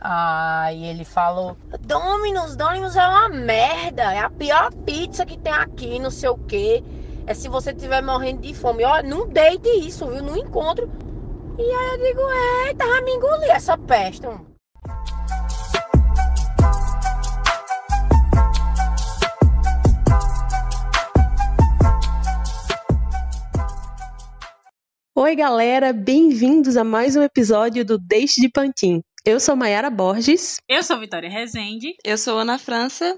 Aí ele falou: Dominus, Dominus é uma merda, é a pior pizza que tem aqui, não sei o quê. É se você estiver morrendo de fome. Ó, não deite isso, viu? No encontro. E aí eu digo: É, tava me engolir essa peste. Oi, galera, bem-vindos a mais um episódio do Deixe de Pantin. Eu sou Mayara Borges. Eu sou Vitória Rezende. Eu sou Ana França.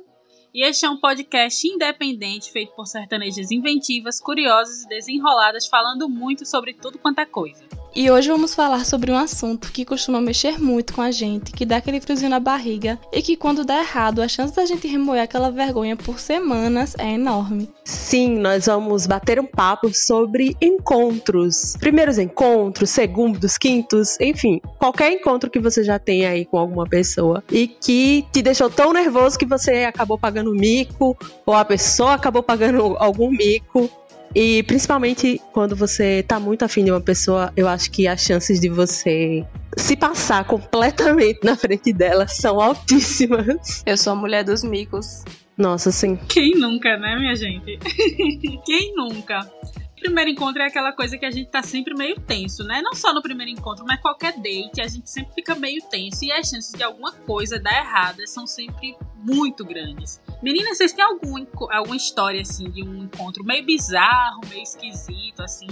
E este é um podcast independente feito por sertanejas inventivas, curiosas e desenroladas, falando muito sobre tudo quanto é coisa. E hoje vamos falar sobre um assunto que costuma mexer muito com a gente, que dá aquele friozinho na barriga e que quando dá errado, a chance da gente remoer aquela vergonha por semanas é enorme. Sim, nós vamos bater um papo sobre encontros. Primeiros encontros, segundos, quintos, enfim, qualquer encontro que você já tenha aí com alguma pessoa e que te deixou tão nervoso que você acabou pagando mico ou a pessoa acabou pagando algum mico e principalmente quando você tá muito afim de uma pessoa, eu acho que as chances de você se passar completamente na frente dela são altíssimas. Eu sou a mulher dos micos. Nossa, sim. Quem nunca, né, minha gente? Quem nunca? primeiro encontro é aquela coisa que a gente tá sempre meio tenso, né? Não só no primeiro encontro, mas qualquer date, a gente sempre fica meio tenso. E as chances de alguma coisa dar errada são sempre muito grandes. Meninas, vocês têm algum, alguma história, assim, de um encontro meio bizarro, meio esquisito, assim,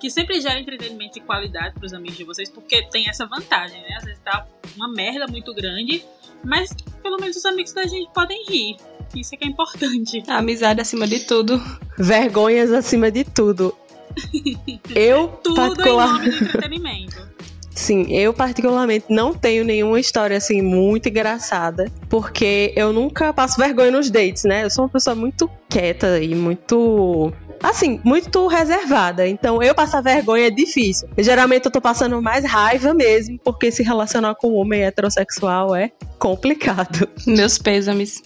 que sempre gera entretenimento de qualidade pros amigos de vocês, porque tem essa vantagem, né? Às vezes tá uma merda muito grande, mas pelo menos os amigos da gente podem rir. Isso é que é importante. A amizade acima de tudo. Vergonhas acima de tudo. Eu tudo particular... em nome do entretenimento. Sim, eu particularmente não tenho nenhuma história assim muito engraçada, porque eu nunca passo vergonha nos dates, né? Eu sou uma pessoa muito quieta e muito assim, muito reservada. Então, eu passar vergonha é difícil. Geralmente eu tô passando mais raiva mesmo, porque se relacionar com um homem heterossexual é complicado. Meus pêsames.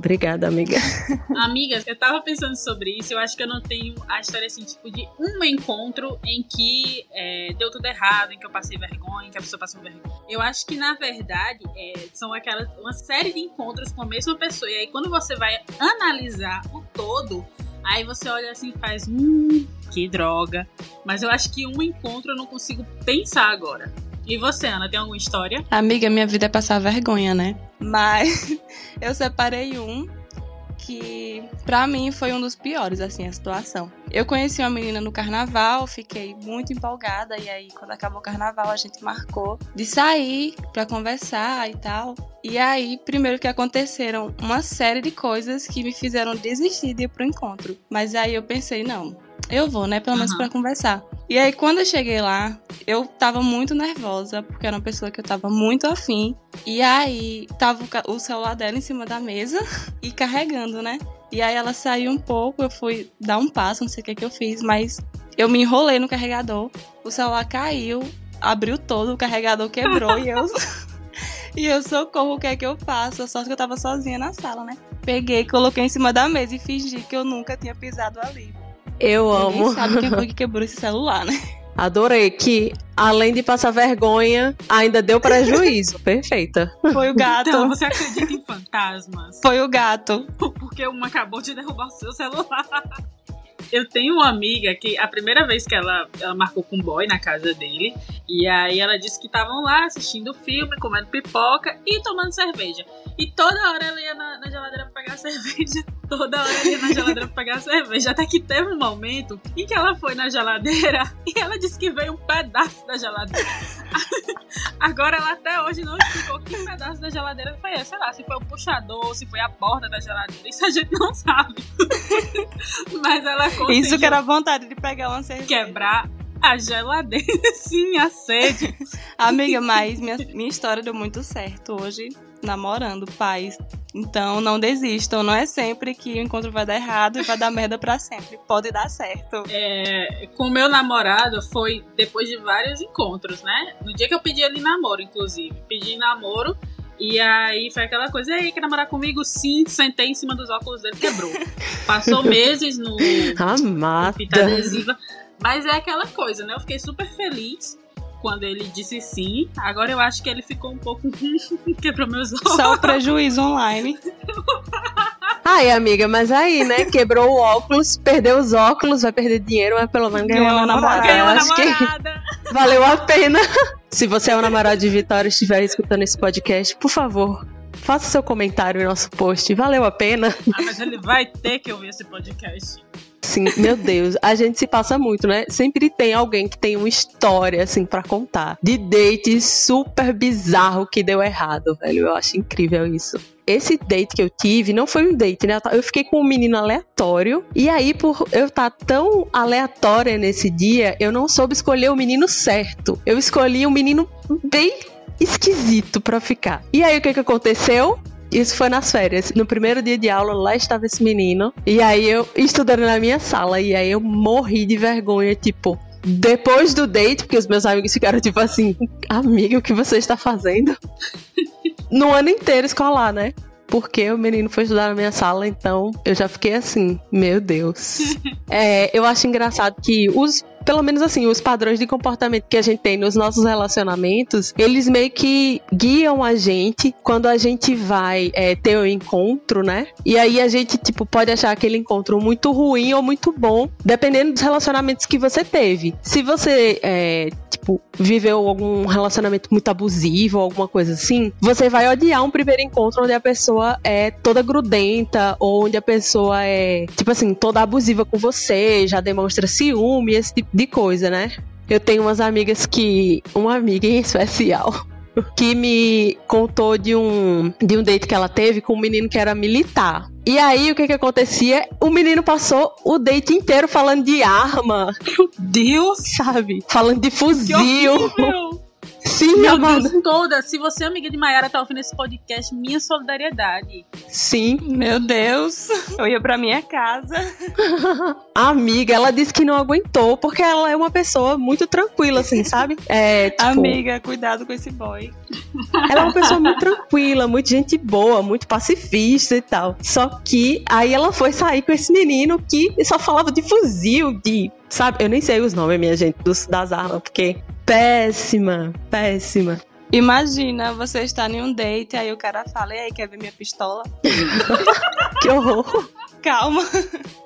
Obrigada, amiga. Amigas, eu tava pensando sobre isso. Eu acho que eu não tenho a história assim, tipo, de um encontro em que é, deu tudo errado, em que eu passei vergonha, em que a pessoa passou vergonha. Eu acho que, na verdade, é, são aquelas uma série de encontros com a mesma pessoa. E aí, quando você vai analisar o todo, aí você olha assim e faz, hum, que droga. Mas eu acho que um encontro eu não consigo pensar agora. E você, Ana, tem alguma história? Amiga, minha vida é passar vergonha, né? Mas eu separei um que para mim foi um dos piores assim a situação. Eu conheci uma menina no carnaval, fiquei muito empolgada e aí quando acabou o carnaval a gente marcou de sair para conversar e tal. E aí, primeiro que aconteceram uma série de coisas que me fizeram desistir de ir pro encontro. Mas aí eu pensei, não, eu vou, né? Pelo menos uhum. para conversar. E aí, quando eu cheguei lá, eu tava muito nervosa, porque era uma pessoa que eu tava muito afim. E aí, tava o celular dela em cima da mesa e carregando, né? E aí, ela saiu um pouco, eu fui dar um passo, não sei o que, que eu fiz, mas eu me enrolei no carregador, o celular caiu, abriu todo, o carregador quebrou e eu. E eu socorro, o que é que eu faço? A sorte que eu tava sozinha na sala, né? Peguei, coloquei em cima da mesa e fingi que eu nunca tinha pisado ali. Eu Ninguém amo. sabe quem foi que quebrou esse celular, né? Adorei que, além de passar vergonha, ainda deu prejuízo. Perfeita. Foi o gato. Então, você acredita em fantasmas? Foi o gato. Porque uma acabou de derrubar o seu celular. Eu tenho uma amiga que a primeira vez que ela, ela marcou com um boy na casa dele, e aí ela disse que estavam lá assistindo filme, comendo pipoca e tomando cerveja. E toda hora ela ia na, na geladeira pra pegar cerveja. Toda hora ia na geladeira pra pegar cerveja. Até que teve um momento em que ela foi na geladeira e ela disse que veio um pedaço da geladeira. Agora ela até hoje não explicou que pedaço da geladeira foi esse. Sei lá, se foi o puxador, se foi a porta da geladeira. Isso a gente não sabe. Mas ela conseguiu. Isso que era vontade de pegar uma cerveja. Quebrar a geladeira, sim, a sede. Amiga, mas minha, minha história deu muito certo hoje namorando, pais. Então não desistam, não é sempre que o encontro vai dar errado e vai dar merda pra sempre. Pode dar certo. É, com o meu namorado foi depois de vários encontros, né? No dia que eu pedi ele namoro, inclusive. Pedi namoro. E aí foi aquela coisa, aí, quer namorar comigo? Sim, sentei em cima dos óculos dele, quebrou. Passou meses no, Amada. no fita adesiva. Mas é aquela coisa, né? Eu fiquei super feliz quando ele disse sim. Agora eu acho que ele ficou um pouco. quebrou meus olhos. Só o prejuízo online. Ai, amiga, mas aí, né? Quebrou o óculos, perdeu os óculos, vai perder dinheiro, mas pelo menos ganhou uma namorada. Ganhou Eu uma acho que namorada. valeu a pena. Se você é o namorado de Vitória e estiver escutando esse podcast, por favor, faça seu comentário no nosso post. Valeu a pena? Ah, mas ele vai ter que ouvir esse podcast. Sim, meu Deus, a gente se passa muito, né? Sempre tem alguém que tem uma história, assim, pra contar. De date super bizarro que deu errado, velho. Eu acho incrível isso. Esse date que eu tive não foi um date, né? Eu fiquei com um menino aleatório. E aí, por eu estar tão aleatória nesse dia, eu não soube escolher o menino certo. Eu escolhi um menino bem esquisito pra ficar. E aí, o que que aconteceu? Isso foi nas férias. No primeiro dia de aula, lá estava esse menino. E aí eu estudando na minha sala. E aí eu morri de vergonha, tipo. Depois do date, porque os meus amigos ficaram tipo assim, amiga, o que você está fazendo? no ano inteiro escolar, né? Porque o menino foi estudar na minha sala, então eu já fiquei assim, meu Deus. É, eu acho engraçado que os, pelo menos assim, os padrões de comportamento que a gente tem nos nossos relacionamentos, eles meio que guiam a gente quando a gente vai é, ter o encontro, né? E aí a gente, tipo, pode achar aquele encontro muito ruim ou muito bom, dependendo dos relacionamentos que você teve. Se você, é, tipo, viveu algum relacionamento muito abusivo ou alguma coisa assim, você vai odiar um primeiro encontro onde a pessoa é toda grudenta ou onde a pessoa é, tipo assim, toda abusiva com você, já demonstra ciúme, esse tipo de coisa, né? Eu tenho umas amigas que. Uma amiga em especial. Que me contou de um, de um date que ela teve com um menino que era militar. E aí, o que que acontecia? O menino passou o date inteiro falando de arma, Deus! sabe? Falando de fuzil. Sim, Meu amada. Deus, toda. Se você é amiga de Mayara tá ouvindo esse podcast, minha solidariedade. Sim. Meu Deus. Eu ia pra minha casa. A amiga, ela disse que não aguentou porque ela é uma pessoa muito tranquila, assim, sabe? É, tipo, Amiga, cuidado com esse boy. Ela é uma pessoa muito tranquila, muito gente boa, muito pacifista e tal. Só que aí ela foi sair com esse menino que só falava de fuzil, de. Sabe? Eu nem sei os nomes, minha gente, dos, das armas, porque. Péssima, péssima. Imagina, você está em um date, aí o cara fala, e aí, quer ver minha pistola? Que horror. Calma.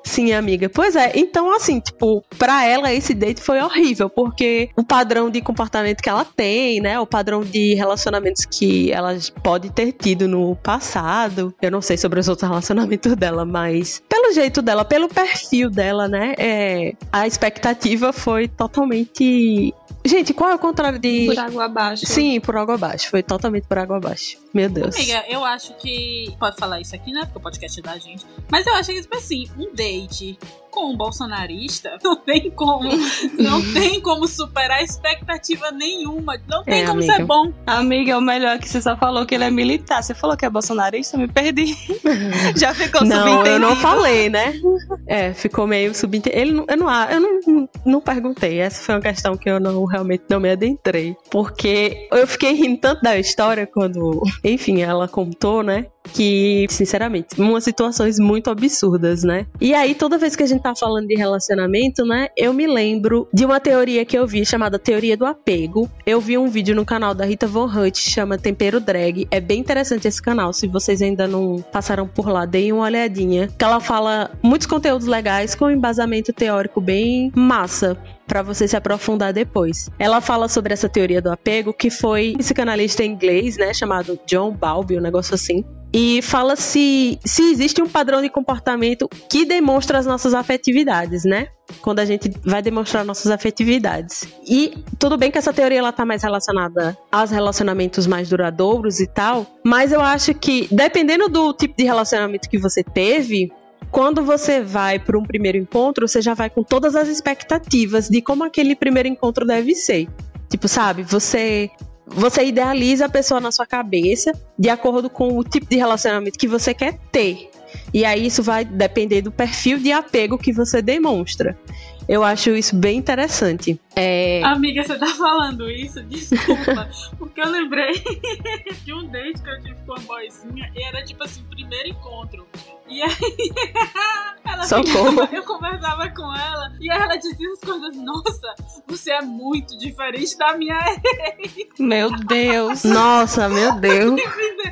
Sim, amiga. Pois é, então assim, tipo, pra ela esse date foi horrível, porque o padrão de comportamento que ela tem, né, o padrão de relacionamentos que ela pode ter tido no passado, eu não sei sobre os outros relacionamentos dela, mas pelo jeito dela, pelo perfil dela, né, é, a expectativa foi totalmente... Gente, qual é o contrário de... Por água abaixo. Sim, por água abaixo. Foi totalmente por água abaixo. Meu Deus. Amiga, eu acho que. Pode falar isso aqui, né? Porque o podcast é da gente. Mas eu acho que, tipo assim, um date com um bolsonarista não tem como. Não tem como superar expectativa nenhuma. Não tem É, como amiga. ser bom. Amiga, o melhor é que você só falou que ele é militar. Você falou que é bolsonarista, eu me perdi. Já ficou Não, subentendido. eu não falei, né? É, ficou meio subentendido. Ele eu não, eu não, não perguntei. Essa foi uma questão que eu não realmente não me adentrei. Porque eu fiquei rindo tanto da história quando, enfim, ela contou, né? Que, sinceramente, umas situações muito absurdas, né? E aí, toda vez que a gente tá falando de relacionamento, né? Eu me lembro de uma teoria que eu vi chamada Teoria do Apego. Eu vi um vídeo no canal da Rita Von Hutt, chama Tempero Drag. É bem interessante esse canal. Se vocês ainda não passaram por lá, deem uma olhadinha. Que ela fala muitos conteúdos legais com embasamento teórico bem massa para você se aprofundar depois. Ela fala sobre essa teoria do apego, que foi um psicanalista inglês, né, chamado John Bowlby, um negócio assim. E fala se, se existe um padrão de comportamento que demonstra as nossas afetividades, né? Quando a gente vai demonstrar nossas afetividades. E tudo bem que essa teoria ela tá mais relacionada aos relacionamentos mais duradouros e tal, mas eu acho que dependendo do tipo de relacionamento que você teve, quando você vai para um primeiro encontro, você já vai com todas as expectativas de como aquele primeiro encontro deve ser. Tipo, sabe, você você idealiza a pessoa na sua cabeça de acordo com o tipo de relacionamento que você quer ter. E aí isso vai depender do perfil de apego que você demonstra. Eu acho isso bem interessante. É... Amiga, você tá falando isso? Desculpa. porque eu lembrei de um date que eu tive com uma boizinha e era tipo assim, primeiro encontro. E aí ela ficava, eu conversava com ela e aí ela dizia as coisas, nossa, você é muito diferente da minha ex. Meu Deus. Nossa, meu Deus.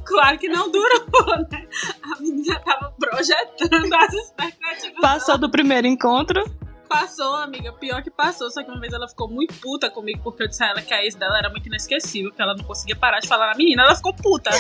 claro que não durou, né? A menina tava projetando as expectativas. Passou do primeiro encontro? Passou, amiga. Pior que passou. Só que uma vez ela ficou muito puta comigo porque eu disse a ela que a ex dela era muito inesquecível, que ela não conseguia parar de falar na menina. Ela ficou puta.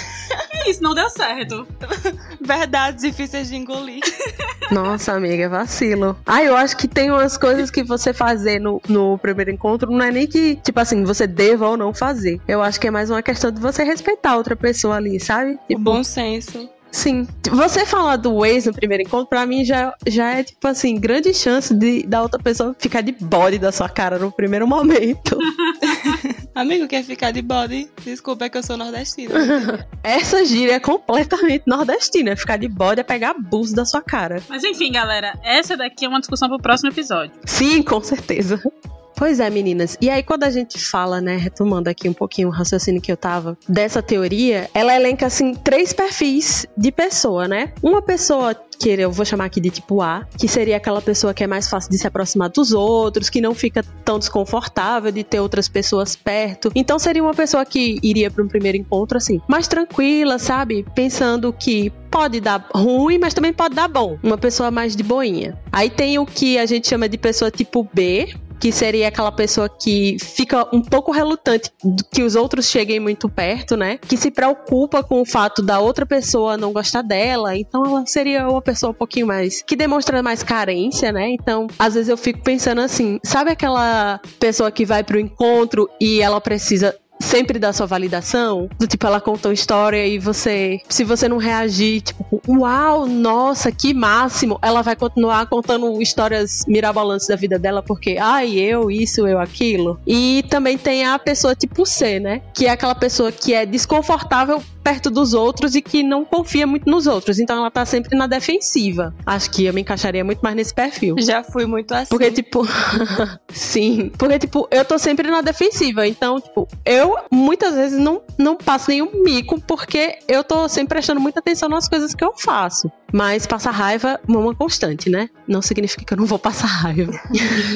e isso não deu certo. Verdades difíceis de engolir. Nossa, amiga, vacilo. Ah, eu acho que tem umas coisas que você fazer no, no primeiro encontro não é nem que, tipo assim, você deva ou não fazer. Eu acho que é mais uma questão de você respeitar a outra pessoa ali, sabe? Tipo, o bom senso. Sim. Você falar do ex no primeiro encontro, pra mim já, já é, tipo assim, grande chance de da outra pessoa ficar de bode da sua cara no primeiro momento. Amigo, quer ficar de bode? Desculpa, é que eu sou nordestina. Essa gíria é completamente nordestina. Ficar de bode é pegar abuso da sua cara. Mas enfim, galera, essa daqui é uma discussão pro próximo episódio. Sim, com certeza. Pois é, meninas. E aí, quando a gente fala, né, retomando aqui um pouquinho o raciocínio que eu tava, dessa teoria, ela elenca, assim, três perfis de pessoa, né? Uma pessoa que eu vou chamar aqui de tipo A, que seria aquela pessoa que é mais fácil de se aproximar dos outros, que não fica tão desconfortável de ter outras pessoas perto. Então seria uma pessoa que iria para um primeiro encontro assim, mais tranquila, sabe? Pensando que pode dar ruim, mas também pode dar bom. Uma pessoa mais de boinha. Aí tem o que a gente chama de pessoa tipo B, que seria aquela pessoa que fica um pouco relutante que os outros cheguem muito perto, né? Que se preocupa com o fato da outra pessoa não gostar dela. Então ela seria uma pessoa um pouquinho mais que demonstra mais carência, né? Então, às vezes eu fico pensando assim, sabe aquela pessoa que vai pro encontro e ela precisa sempre dá sua validação. Do tipo, ela contou uma história e você. Se você não reagir, tipo, uau, nossa, que máximo, ela vai continuar contando histórias mirabolantes da vida dela, porque, ai, eu, isso, eu, aquilo. E também tem a pessoa tipo C, né? Que é aquela pessoa que é desconfortável perto dos outros e que não confia muito nos outros. Então ela tá sempre na defensiva. Acho que eu me encaixaria muito mais nesse perfil. Já fui muito assim. Porque, tipo. Sim. Porque, tipo, eu tô sempre na defensiva. Então, tipo, eu muitas vezes não, não passo nenhum mico porque eu tô sempre prestando muita atenção nas coisas que eu faço. Mas passar raiva é uma constante, né? Não significa que eu não vou passar raiva.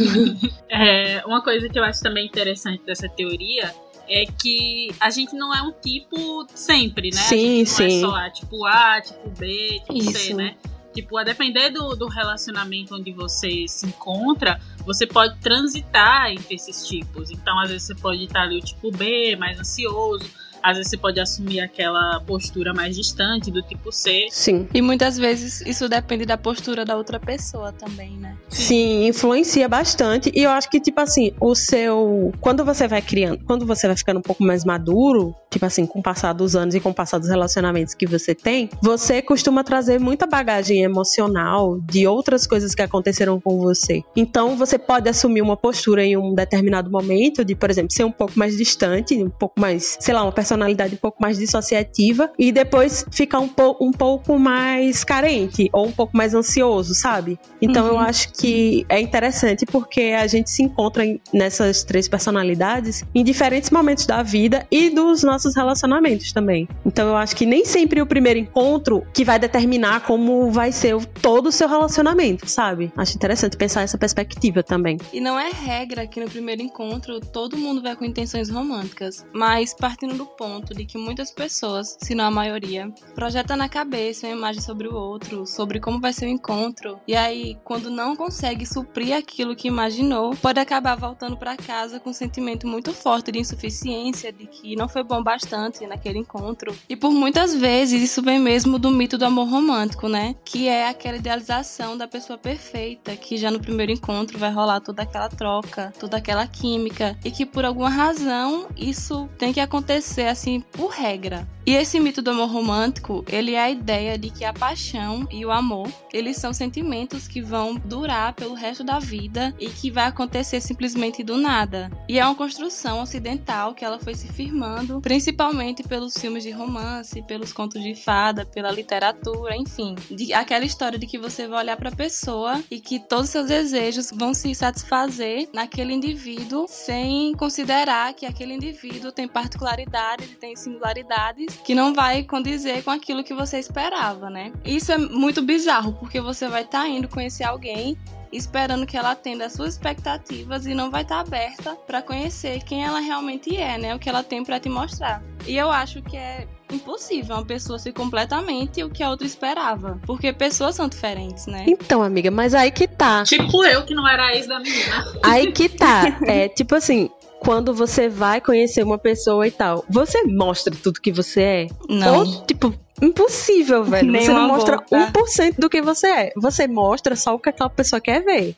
é, uma coisa que eu acho também interessante dessa teoria é que a gente não é um tipo sempre, né? Sim, a sim. Não é só A, tipo A, tipo B, tipo Isso. C, né? Tipo, a depender do, do relacionamento onde você se encontra, você pode transitar entre esses tipos. Então, às vezes, você pode estar ali o tipo B, mais ansioso. Às vezes, você pode assumir aquela postura mais distante, do tipo C. Sim. E muitas vezes isso depende da postura da outra pessoa também, né? Sim, influencia bastante. E eu acho que, tipo assim, o seu. Quando você vai criando, quando você vai ficando um pouco mais maduro, tipo assim, com o passar dos anos e com o passar dos relacionamentos que você tem, você costuma trazer muita bagagem emocional de outras coisas que aconteceram com você. Então você pode assumir uma postura em um determinado momento, de, por exemplo, ser um pouco mais distante, um pouco mais, sei lá, uma personalidade um pouco mais dissociativa, e depois ficar um, po um pouco mais carente, ou um pouco mais ansioso, sabe? Então eu acho que é interessante porque a gente se encontra em- nessas três personalidades em diferentes momentos da vida e dos nossos relacionamentos também. Então eu acho que nem sempre o primeiro encontro que vai determinar como vai ser o- todo o seu relacionamento, sabe? Acho interessante pensar essa perspectiva também. E não é regra que no primeiro encontro todo mundo vai com intenções românticas, mas partindo do ponto de que muitas pessoas, se não a maioria, projeta na cabeça uma imagem sobre o outro, sobre como vai ser o encontro, e aí quando não consegue suprir aquilo que imaginou, pode acabar voltando para casa com um sentimento muito forte de insuficiência, de que não foi bom bastante naquele encontro. E por muitas vezes isso vem mesmo do mito do amor romântico, né? Que é aquela idealização da pessoa perfeita, que já no primeiro encontro vai rolar toda aquela troca, toda aquela química, e que por alguma razão isso tem que acontecer assim por regra. E esse mito do amor romântico, ele é a ideia de que a paixão e o amor, eles são sentimentos que vão durar pelo resto da vida e que vai acontecer simplesmente do nada. E é uma construção ocidental que ela foi se firmando, principalmente pelos filmes de romance, pelos contos de fada, pela literatura, enfim, de aquela história de que você vai olhar para a pessoa e que todos os seus desejos vão se satisfazer naquele indivíduo sem considerar que aquele indivíduo tem particularidades tem singularidades que não vai condizer com aquilo que você esperava, né? Isso é muito bizarro, porque você vai estar tá indo conhecer alguém esperando que ela atenda às suas expectativas e não vai estar tá aberta para conhecer quem ela realmente é, né? O que ela tem para te mostrar. E eu acho que é impossível uma pessoa ser completamente o que a outra esperava. Porque pessoas são diferentes, né? Então, amiga, mas aí que tá. Tipo eu, que não era ex da menina. Aí que tá. É, tipo assim, quando você vai conhecer uma pessoa e tal, você mostra tudo que você é? Não. Ou, tipo, impossível, velho. Nem você não mostra boca. 1% do que você é. Você mostra só o que aquela pessoa quer ver.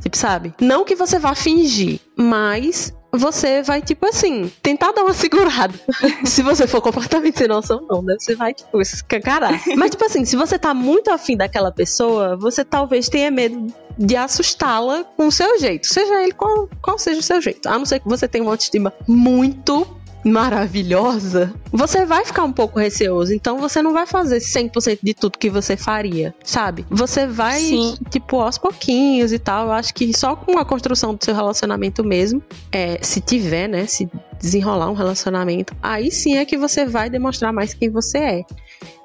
Tipo, sabe? Não que você vá fingir, mas você vai, tipo assim, tentar dar uma segurada. se você for completamente sem noção, não, né? Você vai, tipo, escancarar. Mas, tipo assim, se você tá muito afim daquela pessoa, você talvez tenha medo de assustá-la com o seu jeito. Seja ele qual, qual seja o seu jeito. A não ser que você tenha uma autoestima muito maravilhosa, você vai ficar um pouco receoso. Então você não vai fazer 100% de tudo que você faria, sabe? Você vai, Sim. tipo, aos pouquinhos e tal. Eu acho que só com a construção do seu relacionamento mesmo, é, se tiver, né? Se desenrolar um relacionamento, aí sim é que você vai demonstrar mais quem você é.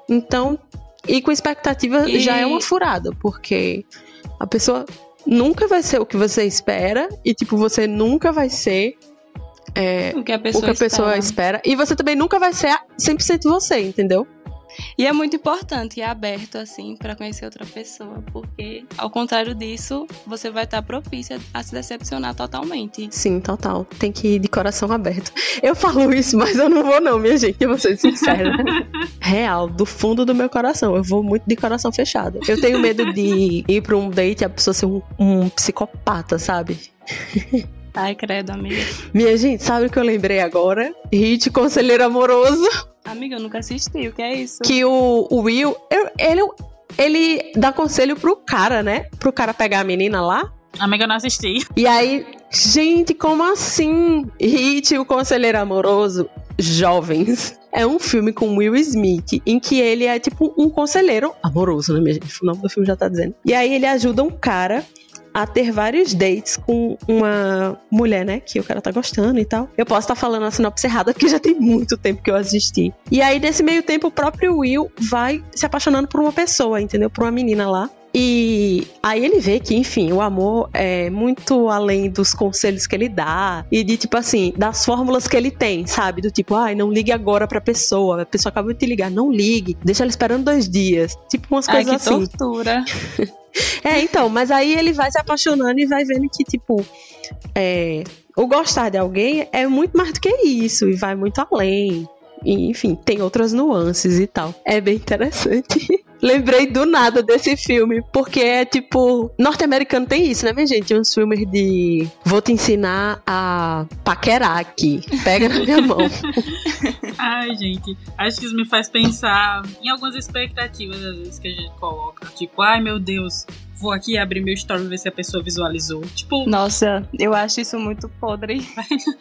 Então, e com expectativa E- já é uma furada, porque a pessoa nunca vai ser o que você espera e, tipo, você nunca vai ser é, O que a pessoa, que a pessoa espera. espera. E você também nunca vai ser 100% você, entendeu? E é muito importante ir aberto, assim, pra conhecer outra pessoa, porque, ao contrário disso, você vai estar propícia a se decepcionar totalmente. Sim, total. Tem que ir de coração aberto. Eu falo isso, mas eu não vou não, minha gente. Eu vou ser sincera. Real, do fundo do meu coração. Eu vou muito de coração fechado. Eu tenho medo de ir pra um date e a pessoa ser um, um psicopata, sabe? Ai, credo, amiga. Minha gente, sabe o que eu lembrei agora? Hit Conselheiro Amoroso. Amiga, eu nunca assisti, o que é isso? Que o, o Will, ele, ele dá conselho pro cara, né? Pro cara pegar a menina lá. Amiga, eu não assisti. E aí, gente, como assim? Hit, o Conselheiro Amoroso, Jovens. É um filme com Will Smith, em que ele é tipo um conselheiro amoroso, né, minha gente? O nome do filme já tá dizendo. E aí ele ajuda um cara a ter vários dates com uma mulher, né? Que o cara tá gostando e tal. Eu posso estar falando a sinopse errada, porque já tem muito tempo que eu assisti. E aí, nesse meio tempo, o próprio Will vai se apaixonando por uma pessoa, entendeu? Por uma menina lá. E aí ele vê que, enfim, o amor é muito além dos conselhos que ele dá e de, tipo assim, das fórmulas que ele tem, sabe? Do tipo, ai, não ligue agora pra pessoa. A pessoa acabou de te ligar, não ligue, deixa ela esperando dois dias. Tipo, umas Ai, coisas assim. tortura. É, então, mas aí ele vai se apaixonando e vai vendo que, tipo, é, o gostar de alguém é muito mais do que isso e vai muito além. E, enfim, tem outras nuances e tal. É bem interessante. Lembrei do nada desse filme, porque é tipo. Norte-americano tem isso, né, minha gente? Uns filmes de. Vou te ensinar a paquerar aqui. Pega na minha mão. Ai, gente, acho que isso me faz pensar em algumas expectativas, às vezes, que a gente coloca. Tipo, ai meu Deus, vou aqui abrir meu story e ver se a pessoa visualizou. Tipo, Nossa, eu acho isso muito podre.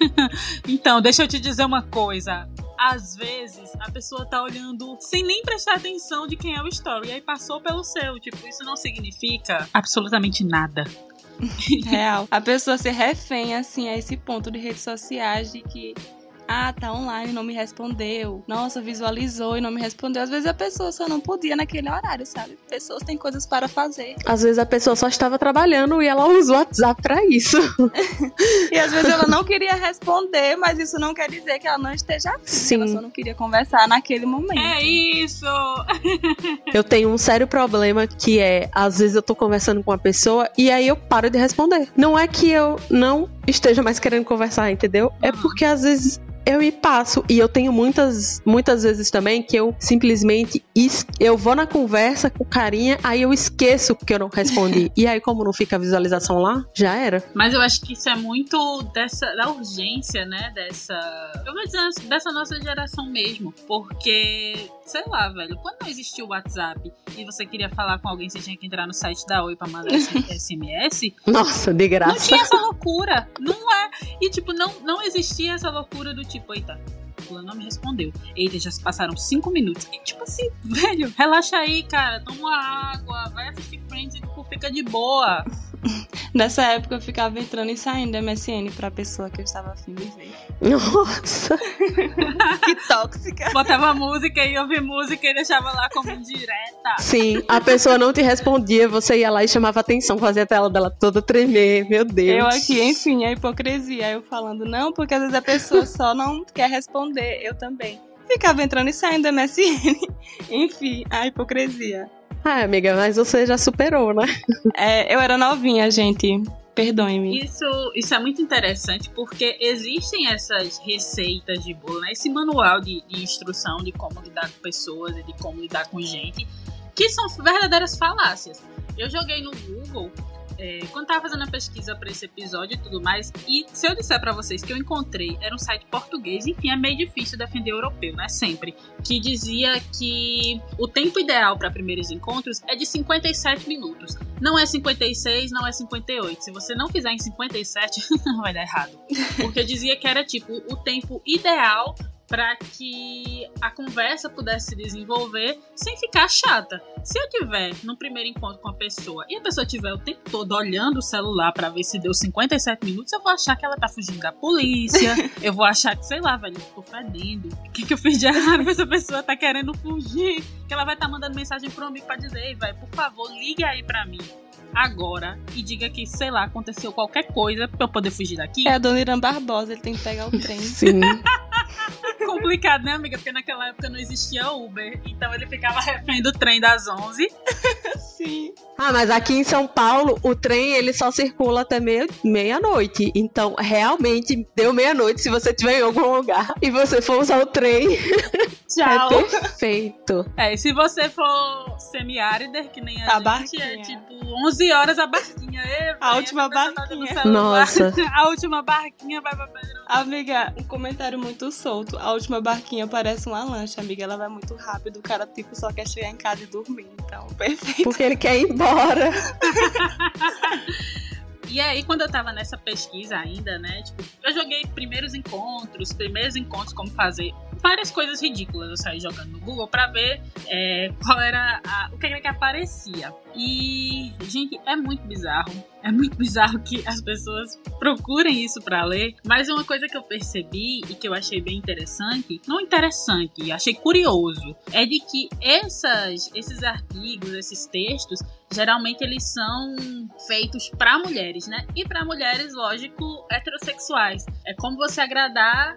então, deixa eu te dizer uma coisa. Às vezes, a pessoa tá olhando sem nem prestar atenção de quem é o story. E aí passou pelo seu. Tipo, isso não significa absolutamente nada. Real. A pessoa se refém, assim, a esse ponto de redes sociais de que. Ah, tá online, não me respondeu. Nossa, visualizou e não me respondeu. Às vezes a pessoa só não podia naquele horário, sabe? Pessoas têm coisas para fazer. Às vezes a pessoa só estava trabalhando e ela usa o WhatsApp pra isso. E às vezes ela não queria responder, mas isso não quer dizer que ela não esteja afim. Sim. Ela só não queria conversar naquele momento. É isso! Eu tenho um sério problema que é, às vezes eu tô conversando com uma pessoa e aí eu paro de responder. Não é que eu não esteja mais querendo conversar, entendeu? É Aham. porque às vezes eu me passo e eu tenho muitas muitas vezes também que eu simplesmente es- eu vou na conversa com carinha, aí eu esqueço que eu não respondi. e aí como não fica a visualização lá, já era. Mas eu acho que isso é muito dessa da urgência, né? Dessa. Eu vou dizer dessa nossa geração mesmo. Porque, sei lá, velho, quando não existia o WhatsApp e você queria falar com alguém, você tinha que entrar no site da Oi pra mandar esse SMS. Nossa, de Não graça. tinha essa loucura. Não é. E, tipo, não, não existia essa loucura do tipo, eita. Fulano não me respondeu. Eita, já se passaram cinco minutos. E, tipo assim, velho, relaxa aí, cara. Toma uma água, vai assistir Friends e tipo, fica de boa. Nessa época eu ficava entrando e saindo do MSN pra pessoa que eu estava afim de ver. Nossa. Que tóxica. Botava música e ouvia música e deixava lá como indireta. Sim, a pessoa não te respondia, você ia lá e chamava atenção, fazia a tela dela toda tremer, meu Deus. Eu aqui, enfim, a hipocrisia. Eu falando, não, porque às vezes a pessoa só não quer responder. Eu também. Ficava entrando e saindo do MSN. enfim, a hipocrisia. Ah, amiga, mas você já superou, né? É, eu era novinha, gente. Perdoe-me. Isso, isso é muito interessante porque existem essas receitas de bolo, né? esse manual de, de instrução de como lidar com pessoas e de como lidar com gente, que são verdadeiras falácias. Eu joguei no Google é, quando tava fazendo a pesquisa para esse episódio e tudo mais, e se eu disser para vocês que eu encontrei, era um site português, enfim, é meio difícil defender europeu, né? Sempre. Que dizia que o tempo ideal para primeiros encontros é de 57 minutos. Não é 56, não é 58. Se você não fizer em 57, vai dar errado. Porque dizia que era tipo o tempo ideal para que a conversa pudesse se desenvolver sem ficar chata. Se eu tiver no primeiro encontro com a pessoa e a pessoa tiver o tempo todo olhando o celular para ver se deu 57 minutos, eu vou achar que ela tá fugindo da polícia. eu vou achar que, sei lá, velho, eu tô fedendo. O que, que eu fiz de errado pra essa pessoa tá querendo fugir? Que ela vai estar tá mandando mensagem pro amigo pra dizer, ei, velho, por favor, ligue aí pra mim agora e diga que, sei lá, aconteceu qualquer coisa pra eu poder fugir daqui. É a dona Irã Barbosa, ele tem que pegar o trem. Sim. complicado, né, amiga? Porque naquela época não existia Uber. Então ele ficava refém do trem das 11. Sim. Ah, mas aqui em São Paulo, o trem ele só circula até meia- meia-noite. então, realmente, deu meia-noite se você estiver em algum lugar e você for usar o trem. Tchau. É perfeito. É, e se você for semi-árider, que nem a, A gente, barquinha. é tipo 11 horas a barquinha. Ê, A última tá barquinha. no celular. Nossa. A última barquinha vai pra Pedro. Amiga, um comentário muito solto. A última barquinha parece uma lancha, amiga. Ela vai muito rápido. O cara, tipo, só quer chegar em casa e dormir. Então, perfeito. Porque ele quer ir embora. E aí, quando eu tava nessa pesquisa ainda, né? Tipo, eu joguei primeiros encontros, primeiros encontros, como fazer. Várias coisas ridículas eu saí jogando no Google pra ver é, qual era a- o que era que aparecia. E, gente, é muito bizarro. É muito bizarro que as pessoas procurem isso pra ler. Mas uma coisa que eu percebi e que eu achei bem interessante, não interessante, achei curioso, é de que essas, esses artigos, esses textos, geralmente eles são feitos para mulheres, né? E para mulheres, lógico, heterossexuais. É como você agradar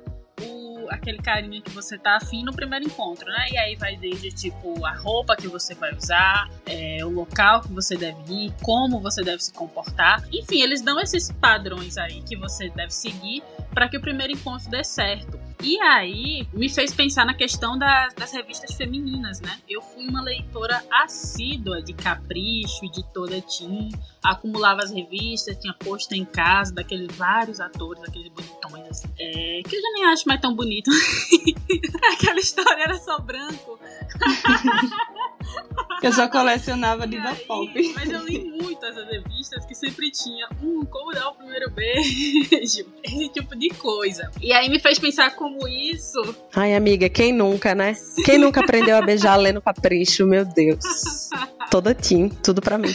aquele carinha que você tá afim no primeiro encontro, né? E aí vai desde tipo a roupa que você vai usar, é, o local que você deve ir, como você deve se comportar. Enfim, eles dão esses padrões aí que você deve seguir para que o primeiro encontro dê certo. E aí me fez pensar na questão das, das revistas femininas, né? Eu fui uma leitora assídua de Capricho e de toda Teen, acumulava as revistas, tinha pôster em casa daqueles vários atores, aqueles bonitões assim, é, que eu já nem acho mais tão bonito. Aquela história era só branco. Eu só colecionava diva Aí, pop. Mas eu li muito essas revistas que sempre tinha um como dar o primeiro beijo, esse tipo de coisa. E aí me fez pensar como isso Ai, amiga, quem nunca, né? Quem nunca aprendeu a beijar lendo capricho? Meu Deus. Toda Tim, tudo pra mim.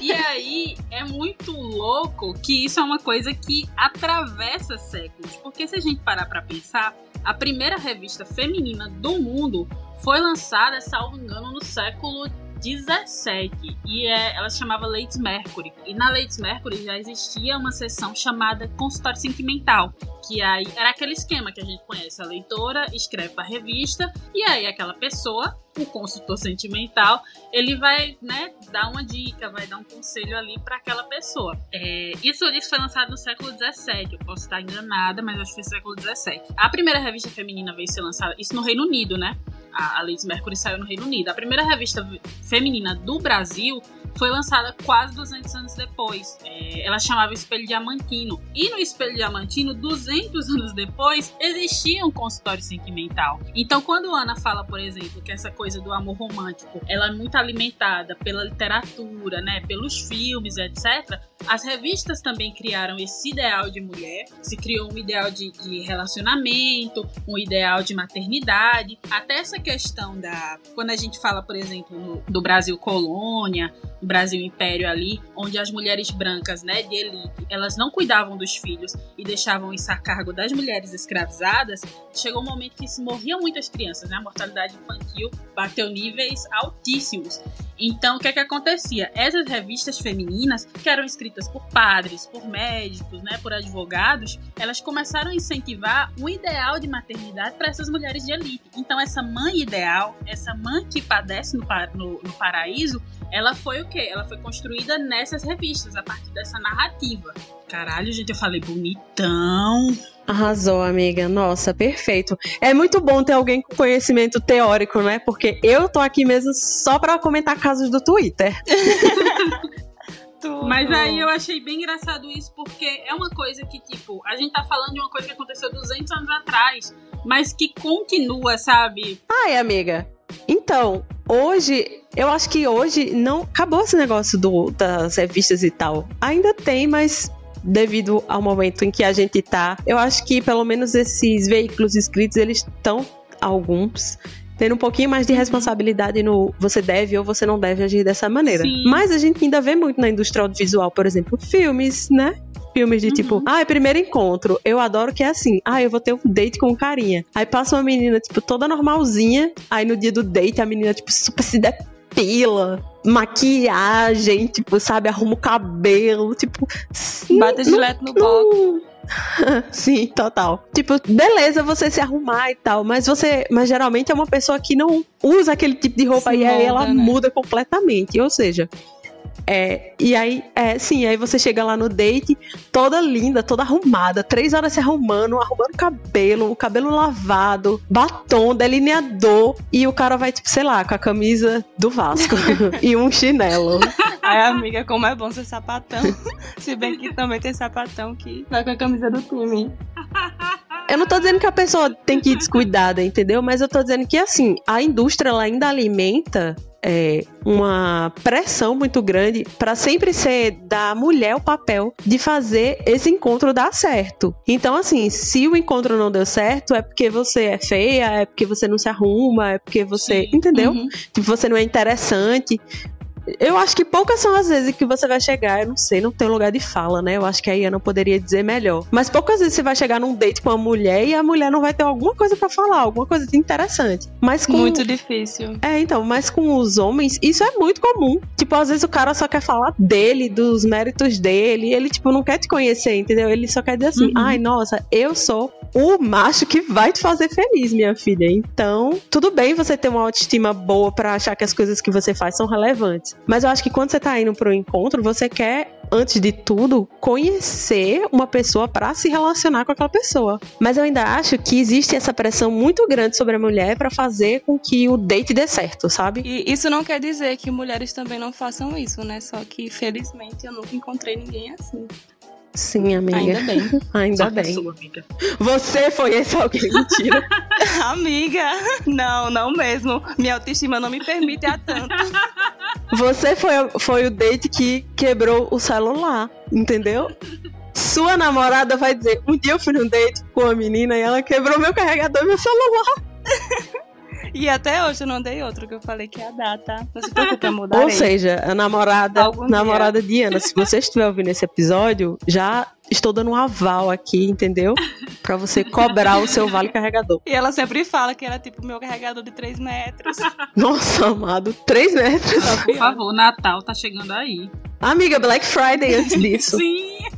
E aí é muito louco que isso é uma coisa que atravessa séculos. Porque se a gente parar pra pensar, a primeira revista feminina do mundo foi lançada, salvo engano, no século 17 e é, ela se chamava Ladies Mercury. E na Ladies Mercury já existia uma sessão chamada consultório sentimental, que aí era aquele esquema que a gente conhece. A leitora escreve para a revista e aí aquela pessoa, o consultor sentimental, ele vai né, dar uma dica, vai dar um conselho ali para aquela pessoa. É, isso, isso foi lançado no século 17. Eu posso estar enganada, mas acho que foi século 17. A primeira revista feminina veio ser lançada, isso no Reino Unido, né? A, Lady Mercury saiu no Reino Unido. A primeira revista feminina do Brasil foi lançada quase 200 anos depois. É, ela chamava Espelho Diamantino. E no Espelho Diamantino, 200 anos depois, existia um consultório sentimental. Então, quando Ana fala, por exemplo, que essa coisa do amor romântico ela é muito alimentada pela literatura, né, pelos filmes, etc., as revistas também criaram esse ideal de mulher. Se criou um ideal de, de relacionamento, um ideal de maternidade. Até essa questão da. Quando a gente fala, por exemplo, do Brasil colônia, Brasil império ali, onde as mulheres brancas, né, de elite, elas não cuidavam dos filhos e deixavam isso a cargo das mulheres escravizadas, chegou um momento que se morriam muitas crianças, né? A mortalidade infantil bateu níveis altíssimos. Então, o que é que acontecia? Essas revistas femininas, que eram escritas por padres, por médicos, né, por advogados, elas começaram a incentivar um ideal de maternidade para essas mulheres de elite. Então, essa mãe ideal, essa mãe que padece no, no, no paraíso, ela foi o quê? Ela foi construída nessas revistas, a partir dessa narrativa. Caralho, gente, eu falei bonitão. Arrasou, amiga. Nossa, perfeito. É muito bom ter alguém com conhecimento teórico, né? Porque eu tô aqui mesmo só para comentar casos do Twitter. Mas aí eu achei bem engraçado isso, porque é uma coisa que, tipo, a gente tá falando de uma coisa que aconteceu 200 anos atrás, mas que continua, sabe? Ai, amiga. Então, hoje, eu acho que hoje não acabou esse negócio do, das revistas e tal. Ainda tem, mas devido ao momento em que a gente tá. Eu acho que pelo menos esses veículos escritos, eles estão alguns tendo um pouquinho mais de responsabilidade no você deve ou você não deve agir dessa maneira. Sim. Mas a gente ainda vê muito na indústria audiovisual, por exemplo, filmes, né? Filmes de uhum. tipo, ah, é primeiro encontro. Eu adoro que é assim, ah, eu vou ter um date com um carinha. Aí passa uma menina, tipo, toda normalzinha. Aí no dia do date, a menina, tipo, super se depila, maquiagem, tipo, sabe, arruma o cabelo, tipo. Bate gilete no box. Sim, total. Tipo, beleza você se arrumar e tal, mas você, mas geralmente é uma pessoa que não usa aquele tipo de roupa se e aí ela né? muda completamente. Ou seja, é, e aí, é, sim, aí você chega lá no date, toda linda, toda arrumada, três horas se arrumando, arrumando o cabelo, o cabelo lavado, batom, delineador, e o cara vai, tipo, sei lá, com a camisa do Vasco e um chinelo. Ai, amiga, como é bom ser sapatão. Se bem que também tem sapatão que vai com a camisa do time. Eu não tô dizendo que a pessoa tem que ir descuidada, entendeu? Mas eu tô dizendo que, assim, a indústria ela ainda alimenta é, uma pressão muito grande para sempre ser da mulher o papel de fazer esse encontro dar certo. Então, assim, se o encontro não deu certo, é porque você é feia, é porque você não se arruma, é porque você. Entendeu? Uhum. Tipo, você não é interessante. Eu acho que poucas são as vezes que você vai chegar, eu não sei, não tem lugar de fala, né? Eu acho que a Iana poderia dizer melhor. Mas poucas vezes você vai chegar num date com uma mulher e a mulher não vai ter alguma coisa para falar, alguma coisa de interessante. Mas com... Muito difícil. É, então, mas com os homens, isso é muito comum. Tipo, às vezes o cara só quer falar dele, dos méritos dele, ele, tipo, não quer te conhecer, entendeu? Ele só quer dizer assim, uhum. ai, nossa, eu sou o macho que vai te fazer feliz, minha filha. Então, tudo bem você ter uma autoestima boa para achar que as coisas que você faz são relevantes. Mas eu acho que quando você tá indo pro encontro, você quer antes de tudo, conhecer uma pessoa para se relacionar com aquela pessoa. Mas eu ainda acho que existe essa pressão muito grande sobre a mulher para fazer com que o date dê certo, sabe? E isso não quer dizer que mulheres também não façam isso, né? Só que, felizmente, eu nunca encontrei ninguém assim. Sim, amiga. Ainda bem. Ainda Só bem. Sua, amiga. Você foi esse alguém, mentira. amiga, não, não mesmo. Minha autoestima não me permite a tanto. Você foi, foi o date que quebrou o celular, entendeu? Sua namorada vai dizer: Um dia eu fui num date com uma menina e ela quebrou meu carregador e meu celular. E até hoje eu não dei outro, que eu falei que ia dar, tá? Não se preocupe, eu mudarei. Ou seja, a namorada, Algum namorada de Ana, se você estiver ouvindo esse episódio, já estou dando um aval aqui, entendeu? Pra você cobrar o seu vale carregador. E ela sempre fala que era tipo meu carregador de 3 metros. Nossa, amado, 3 metros. Por favor, o Natal tá chegando aí. Amiga, Black Friday antes disso. Sim.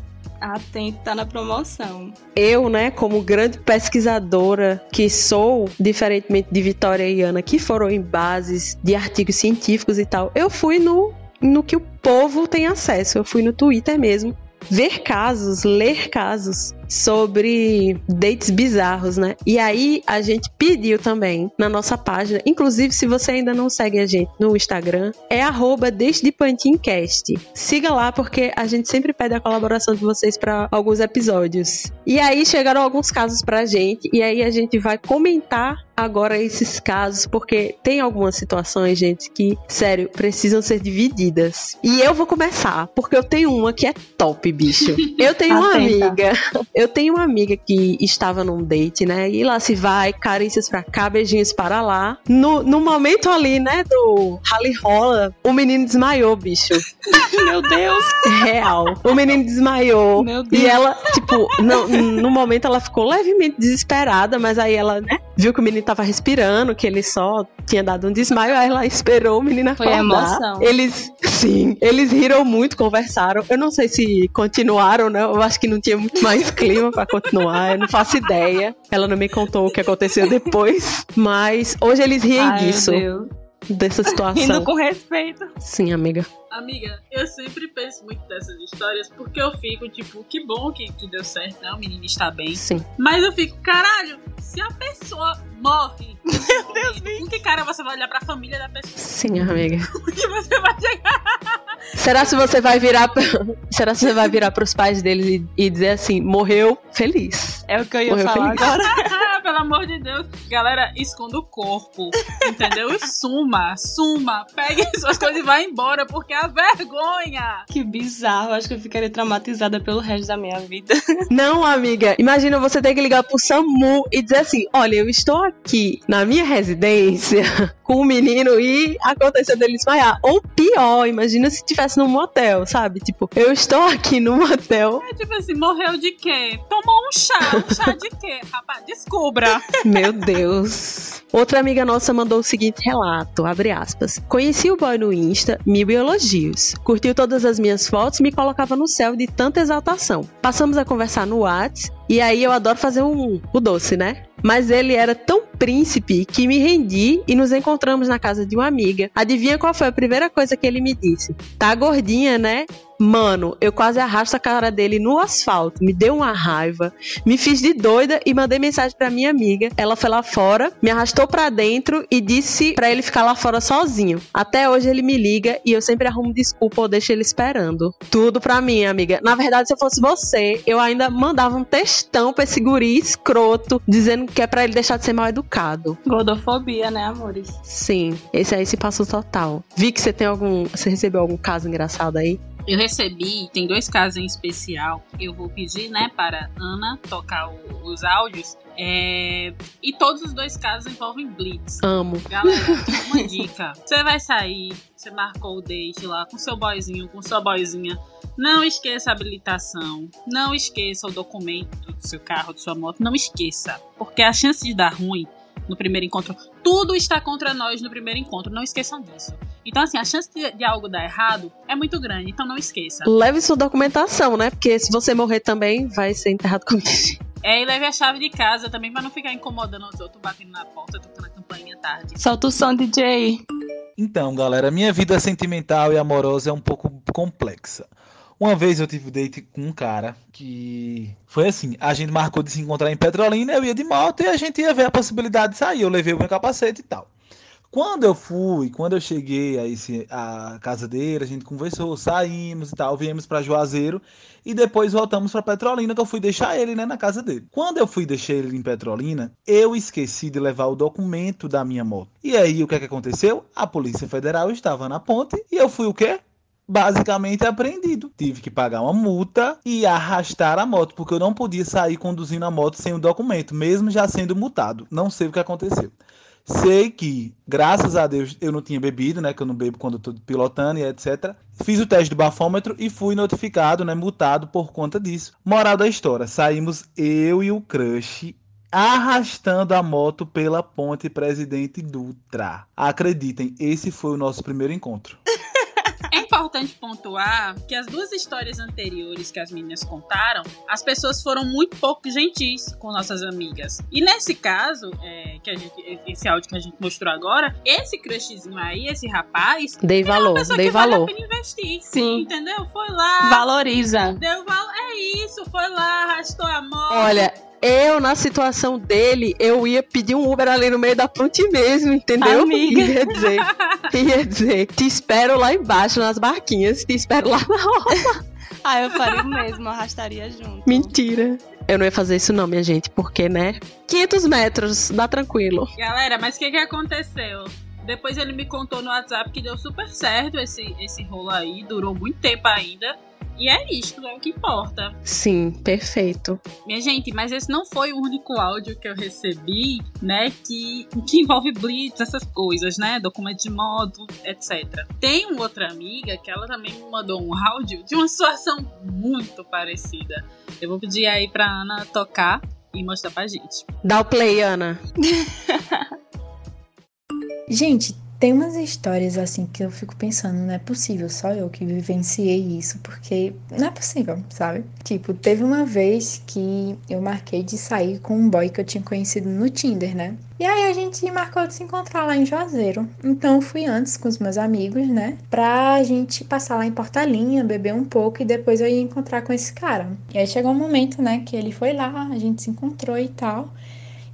Atento, tá na promoção. Eu, né, como grande pesquisadora que sou, diferentemente de Vitória e Ana, que foram em bases de artigos científicos e tal, eu fui no, no que o povo tem acesso. Eu fui no Twitter mesmo. Ver casos, ler casos sobre dates bizarros, né? E aí a gente pediu também na nossa página, inclusive se você ainda não segue a gente no Instagram, é arroba desde Pantincast. Siga lá porque a gente sempre pede a colaboração de vocês para alguns episódios. E aí chegaram alguns casos pra gente e aí a gente vai comentar agora esses casos porque tem algumas situações, gente, que sério, precisam ser divididas. E eu vou começar porque eu tenho uma que é top, bicho. Eu tenho uma amiga eu tenho uma amiga que estava num date, né? E lá se vai, carícias pra cá, beijinhos para lá. No, no momento ali, né, do rally rola, o menino desmaiou, bicho. Meu Deus! Real. O menino desmaiou. Meu Deus. E ela, tipo, no, no momento ela ficou levemente desesperada, mas aí ela, né, viu que o menino tava respirando, que ele só tinha dado um desmaio, aí ela esperou o menino Foi acordar. emoção. Eles, sim, eles riram muito, conversaram. Eu não sei se continuaram, né? Eu acho que não tinha muito mais clima pra continuar, eu não faço ideia. Ela não me contou o que aconteceu depois, mas hoje eles riem Ai, disso, meu Deus. dessa situação. Rindo com respeito. Sim, amiga. Amiga, eu sempre penso muito dessas histórias porque eu fico tipo, que bom que, que deu certo, né? O menino está bem. Sim. Mas eu fico, caralho, se a pessoa morre, meu Deus, com que cara você vai olhar pra família da pessoa? Sim, amiga. Que você vai chegar? Será se você vai virar pra... Será se você vai virar pros pais deles e, e dizer assim, morreu feliz? É o que eu ia Morreu falar feliz. agora. Ah, pelo amor de Deus. Galera, esconda o corpo, entendeu? E suma, suma. Pegue suas coisas e vá embora, porque a vergonha. Que bizarro. Acho que eu ficaria traumatizada pelo resto da minha vida. Não, amiga. Imagina você ter que ligar pro SAMU e dizer assim: olha, eu estou aqui na minha residência com o menino e aconteceu dele desmaiar. Ou pior, imagina se tivesse num motel, sabe? Tipo, eu estou aqui no motel. É tipo assim, morreu de quê? Tomou um chá. Um chá de quê, rapaz? Descubra. Meu Deus. Outra amiga nossa mandou o seguinte relato, abre aspas. Conheci o boy no Insta, mil elogios. Curtiu todas as minhas fotos e me colocava no céu de tanta exaltação. Passamos a conversar no Whats e aí eu adoro fazer um, o doce, né? Mas ele era tão príncipe que me rendi e nos encontramos na casa de uma amiga. Adivinha qual foi a primeira coisa que ele me disse? Tá gordinha, né? Mano, eu quase arrasto a cara dele no asfalto. Me deu uma raiva. Me fiz de doida e mandei mensagem pra minha amiga. Ela foi lá fora, me arrastou pra dentro e disse pra ele ficar lá fora sozinho. Até hoje ele me liga e eu sempre arrumo desculpa ou deixo ele esperando. Tudo pra mim, amiga. Na verdade, se eu fosse você, eu ainda mandava um textão pra esse guri escroto, dizendo que é pra ele deixar de ser mal educado. Gordofobia, né, amores? Sim, esse aí se passou total. Vi que você tem algum. Você recebeu algum caso engraçado aí? Eu recebi, tem dois casos em especial. Eu vou pedir, né, para Ana tocar o- os áudios. É, E todos os dois casos envolvem blitz. Amo. Galera, uma dica. Você vai sair, você marcou o date lá com seu boyzinho, com sua boyzinha. Não esqueça a habilitação. Não esqueça o documento do seu carro, de sua moto. Não esqueça. Porque a chance de dar ruim no primeiro encontro. Tudo está contra nós no primeiro encontro. Não esqueçam disso. Então, assim, a chance de, de algo dar errado é muito grande. Então, não esqueça. Leve sua documentação, né? Porque se você morrer também, vai ser enterrado com É, e leve a chave de casa também pra não ficar incomodando os outros, batendo na porta, tocando a campainha tarde. Solta o som, DJ. Então, galera, minha vida sentimental e amorosa é um pouco complexa. Uma vez eu tive um date com um cara que foi assim, a gente marcou de se encontrar em Petrolina, eu ia de moto e a gente ia ver a possibilidade de sair. Eu levei o meu capacete e tal. Quando eu fui, quando eu cheguei a, esse, a casa dele, a gente conversou, saímos e tal, viemos para Juazeiro e depois voltamos para Petrolina, que eu fui deixar ele, né, na casa dele. Quando eu fui deixar ele em Petrolina, eu esqueci de levar o documento da minha moto. E aí, o que é que aconteceu? A Polícia Federal estava na ponte e eu fui o quê? Basicamente apreendido. Tive que pagar uma multa e arrastar a moto, porque eu não podia sair conduzindo a moto sem o documento, mesmo já sendo multado. Não sei o que aconteceu. Sei que, graças a Deus, eu não tinha bebido, né? Que eu não bebo quando tô pilotando e etc. Fiz o teste do bafômetro e fui notificado, né? Multado por conta disso. Moral da história: saímos eu e o crush arrastando a moto pela ponte Presidente Dutra. Acreditem, esse foi o nosso primeiro encontro. É importante pontuar que as duas histórias anteriores que as meninas contaram, as pessoas foram muito pouco gentis com nossas amigas. E nesse caso, é, que a gente, esse áudio que a gente mostrou agora, esse crushzinho aí, esse rapaz, Dei valor, é uma dei que vale valor. a pena investir. Sim. Entendeu? Foi lá, Valoriza. deu valor. É isso, foi lá, arrastou a moto. Olha, eu, na situação dele, eu ia pedir um Uber ali no meio da ponte mesmo, entendeu? Amiga. Ia dizer, ia dizer, te espero lá embaixo nas barquinhas, te espero lá na hora. Ah, eu faria o mesmo, arrastaria junto. Mentira. Eu não ia fazer isso não, minha gente, porque, né? 500 metros, dá tranquilo. Galera, mas o que que aconteceu? Depois ele me contou no WhatsApp que deu super certo esse, esse rolo aí, durou muito tempo ainda. E é isto, é o que importa. Sim, perfeito. Minha gente, mas esse não foi o único áudio que eu recebi, né, que, que envolve blitz, essas coisas, né, documento de moto, etc. Tem uma outra amiga que ela também me mandou um áudio de uma situação muito parecida. Eu vou pedir aí pra Ana tocar e mostrar pra gente. Dá o play, Ana. Gente, tem umas histórias assim que eu fico pensando, não é possível, só eu que vivenciei isso, porque não é possível, sabe? Tipo, teve uma vez que eu marquei de sair com um boy que eu tinha conhecido no Tinder, né? E aí a gente marcou de se encontrar lá em Juazeiro. Então eu fui antes com os meus amigos, né? Pra gente passar lá em Portalinha, beber um pouco e depois eu ia encontrar com esse cara. E aí chegou um momento, né, que ele foi lá, a gente se encontrou e tal.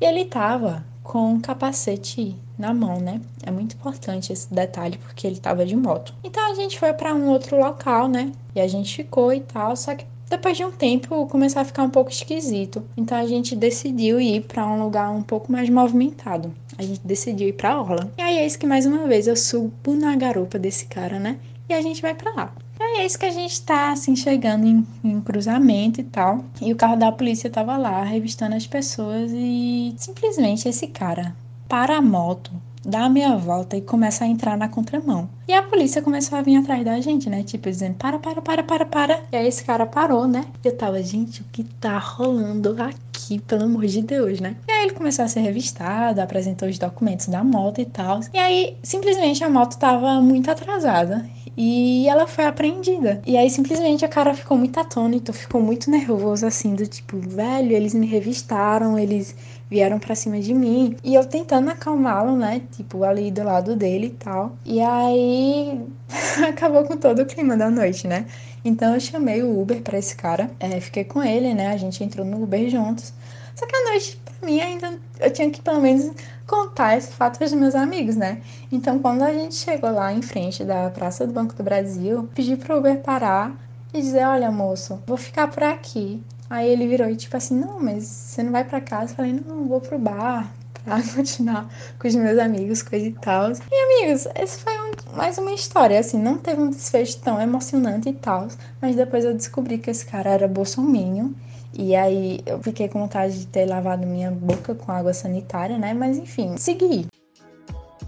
E ele tava com um capacete na mão, né? É muito importante esse detalhe porque ele tava de moto. Então a gente foi para um outro local, né? E a gente ficou e tal, só que depois de um tempo começou a ficar um pouco esquisito. Então a gente decidiu ir para um lugar um pouco mais movimentado. A gente decidiu ir para Orla. E aí é isso que mais uma vez eu subo na garupa desse cara, né? E a gente vai para lá. É isso que a gente tá assim chegando em, em cruzamento e tal. E o carro da polícia tava lá revistando as pessoas e simplesmente esse cara para a moto, dá a meia volta e começa a entrar na contramão. E a polícia começou a vir atrás da gente, né? Tipo, dizendo, para, para, para, para, para. E aí esse cara parou, né? E eu tava, gente, o que tá rolando aqui, pelo amor de Deus, né? E aí ele começou a ser revistado, apresentou os documentos da moto e tal. E aí, simplesmente, a moto tava muito atrasada. E ela foi apreendida. E aí, simplesmente, a cara ficou muito atônito, ficou muito nervoso, assim, do tipo, velho, eles me revistaram, eles vieram pra cima de mim. E eu tentando acalmá-lo, né? Tipo, ali do lado dele e tal. E aí acabou com todo o clima da noite, né? Então eu chamei o Uber pra esse cara. É, fiquei com ele, né? A gente entrou no Uber juntos. Só que a noite, mim, ainda eu tinha que pelo menos contar esse fato aos meus amigos, né? Então, quando a gente chegou lá em frente da Praça do Banco do Brasil, pedi pro Uber parar e dizer: Olha, moço, vou ficar por aqui. Aí ele virou e tipo assim: Não, mas você não vai pra casa? Eu falei: Não, vou pro bar pra continuar com os meus amigos, coisa e tal. E amigos, esse foi um- mais uma história, assim, não teve um desfecho tão emocionante e tal, mas depois eu descobri que esse cara era bolsominion. E aí eu fiquei com vontade de ter lavado minha boca com água sanitária, né? Mas enfim, segui.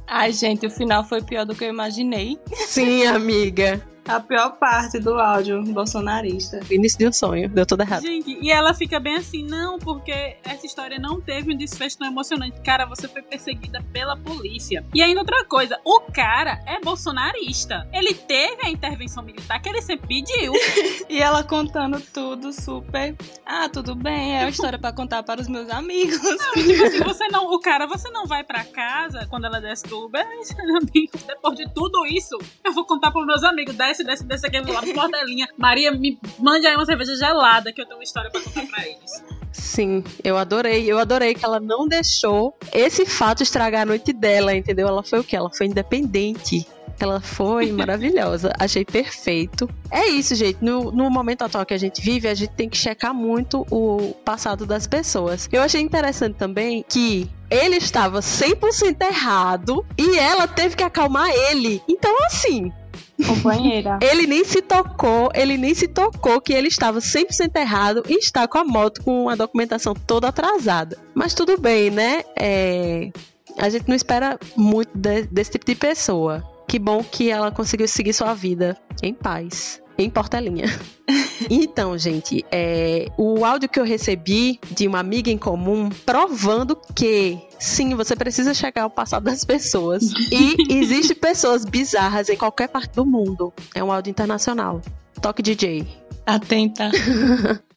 Ai, gente, o final foi pior do que eu imaginei. Sim, amiga. A pior parte do áudio bolsonarista. Início de um sonho, deu tudo errado. Gente, e ela fica bem assim, não, porque essa história não teve um desfecho tão emocionante. Cara, você foi perseguida pela polícia. E ainda outra coisa, o cara é bolsonarista. Ele teve a intervenção militar que ele sempre pediu. E ela contando tudo super. Ah, tudo bem, é uma história pra contar para os meus amigos. tipo assim, você não, o cara, você não vai pra casa quando ela desce do Uber, "Ai, amigo, depois de tudo isso, eu vou contar pros meus amigos, desce, desce, desce aqui lá pro portelinha. Maria, me mande aí uma cerveja gelada que eu tenho uma história pra contar pra eles. Sim, eu adorei. Eu adorei que ela não deixou esse fato estragar a noite dela, entendeu? Ela foi o quê? Ela foi independente. Ela foi maravilhosa. Achei perfeito. É isso, gente. No, no momento atual que a gente vive, a gente tem que checar muito o passado das pessoas. Eu achei interessante também que ele estava 100% errado e ela teve que acalmar ele. Então, assim, Companheira. ele nem se tocou, ele nem se tocou que ele estava 100% errado e está com a moto com a documentação toda atrasada. Mas tudo bem, né? É, a gente não espera muito de, desse tipo de pessoa. Que bom que ela conseguiu seguir sua vida em paz em Portelinha. então, gente, é, o áudio que eu recebi de uma amiga em comum provando que sim, você precisa chegar ao passado das pessoas. E existem pessoas bizarras em qualquer parte do mundo. É um áudio internacional. Toque DJ. Atenta.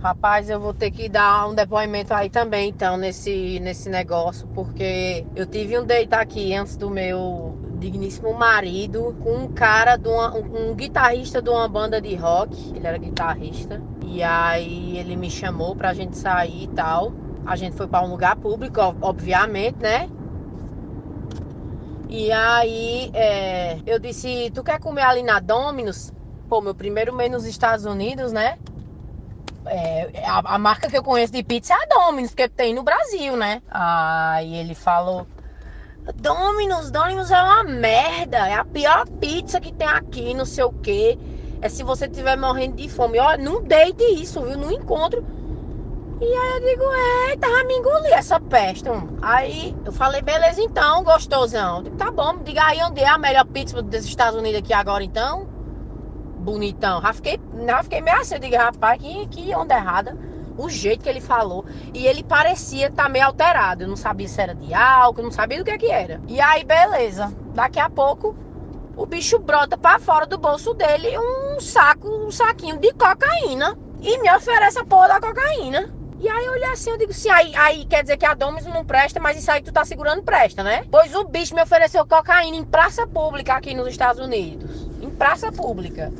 Rapaz, eu vou ter que dar um depoimento aí também, então, nesse, nesse negócio, porque eu tive um date aqui antes do meu digníssimo marido com um cara, de uma, um, um guitarrista de uma banda de rock. Ele era guitarrista. E aí ele me chamou pra gente sair e tal. A gente foi para um lugar público, obviamente, né? E aí é, eu disse, tu quer comer ali na Domino's? Pô, meu primeiro mês nos Estados Unidos, né? É, a, a, marca que eu conheço de pizza é a Domino's, que tem no Brasil, né? Aí ele falou, Domino's, Domino's é uma merda. É a pior pizza que tem aqui, não sei o que. É se você estiver morrendo de fome. Ó, não deite isso, viu? No encontro. E aí eu digo, eita, vai me engolir essa peste. Aí eu falei, beleza então, gostosão. Digo, tá bom, diga aí onde é a melhor pizza dos Estados Unidos aqui agora então. Bonitão. Já fiquei, já fiquei meio assim, eu digo, rapaz, que, que onda errada o jeito que ele falou. E ele parecia estar tá meio alterado. Eu não sabia se era de álcool, não sabia do que, é que era. E aí, beleza. Daqui a pouco, o bicho brota para fora do bolso dele um saco, um saquinho de cocaína. E me oferece a porra da cocaína. E aí eu olhei assim, eu digo assim, aí, aí quer dizer que a Domus não presta, mas isso aí tu tá segurando presta, né? Pois o bicho me ofereceu cocaína em praça pública aqui nos Estados Unidos. Em praça pública.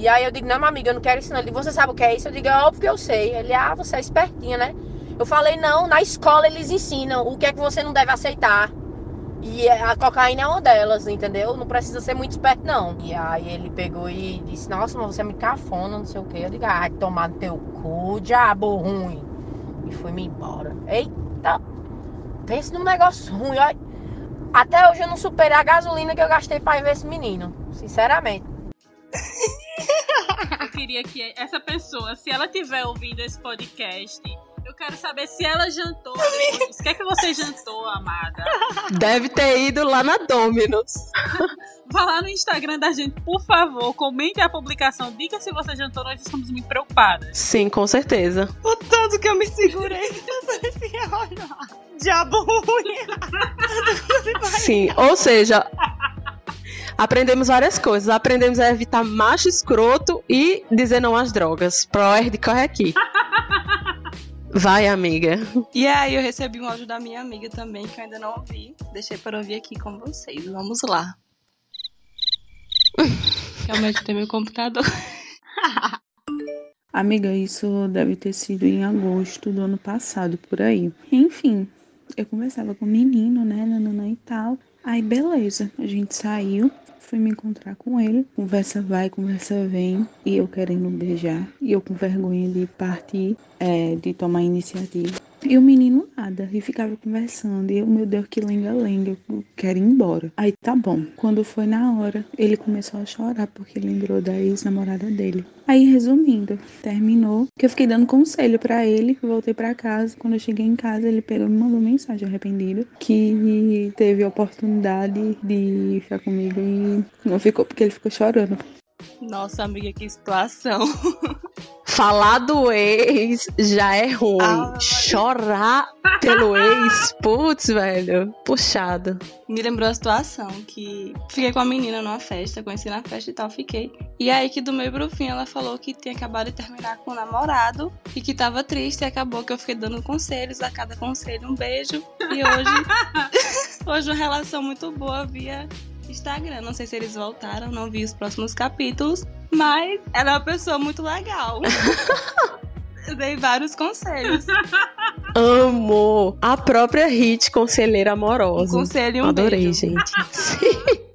E aí eu digo, não, minha amiga, eu não quero isso não. Ele, você sabe o que é isso? Eu digo, é óbvio que eu sei. Ele, ah, você é espertinha, né? Eu falei, não, na escola eles ensinam o que é que você não deve aceitar. E a cocaína é uma delas, entendeu? Não precisa ser muito esperto, não. E aí ele pegou e disse, nossa, mas você é muito cafona, não sei o quê. Eu digo, ai, tomar no teu cu, diabo ruim. E foi-me embora. Eita, pense num negócio ruim, olha. Até hoje eu não superei a gasolina que eu gastei pra ver esse menino. Sinceramente. Eu queria que essa pessoa, se ela estiver ouvindo esse podcast, eu quero saber se ela jantou depois. O que é que você jantou, amada? Deve ter ido lá na Dominus. Vá lá no Instagram da gente, por favor. Comente a publicação. Diga se você jantou, nós estamos muito preocupadas. Sim, com certeza. O tanto que eu me segurei. Assim, diabo ruim. Sim, ou seja, aprendemos várias coisas. Aprendemos a evitar macho escroto e dizer não às drogas. Pro de corre aqui. Vai, amiga. E aí, eu recebi um áudio da minha amiga também, que eu ainda não ouvi. Deixei para ouvir aqui com vocês. Vamos lá. Realmente tem meu computador. Amiga, isso deve ter sido em agosto do ano passado, por aí. Enfim, eu conversava com o menino, né, nanana e tal. Aí, beleza, a gente saiu fui me encontrar com ele. Conversa vai, conversa vem. E eu querendo beijar. E eu com vergonha de partir, é, de tomar iniciativa. E o menino nada, e ficava conversando. E eu, meu Deus, que lenga-lenga, eu quero ir embora. Aí tá bom. Quando foi na hora, ele começou a chorar porque lembrou da ex-namorada dele. Aí, resumindo, terminou. Que eu fiquei dando conselho para ele, voltei para casa. Quando eu cheguei em casa, ele pegou me mandou mensagem arrependido que teve a oportunidade de ficar comigo e não ficou porque ele ficou chorando. Nossa, amiga, que situação. Falar do ex já é ruim. Ah, Chorar pelo ex, putz, velho, puxado. Me lembrou a situação que fiquei com a menina numa festa, conheci na festa e tal, fiquei. E aí que do meio pro fim ela falou que tinha acabado de terminar com o namorado e que tava triste e acabou que eu fiquei dando conselhos, a cada conselho um beijo. E hoje, hoje uma relação muito boa via Instagram. Não sei se eles voltaram, não vi os próximos capítulos, mas ela é uma pessoa muito legal. Eu dei vários conselhos. Amo! A própria Hit, conselheira amorosa. Um conselho e um Adorei, beijo. gente. Sim.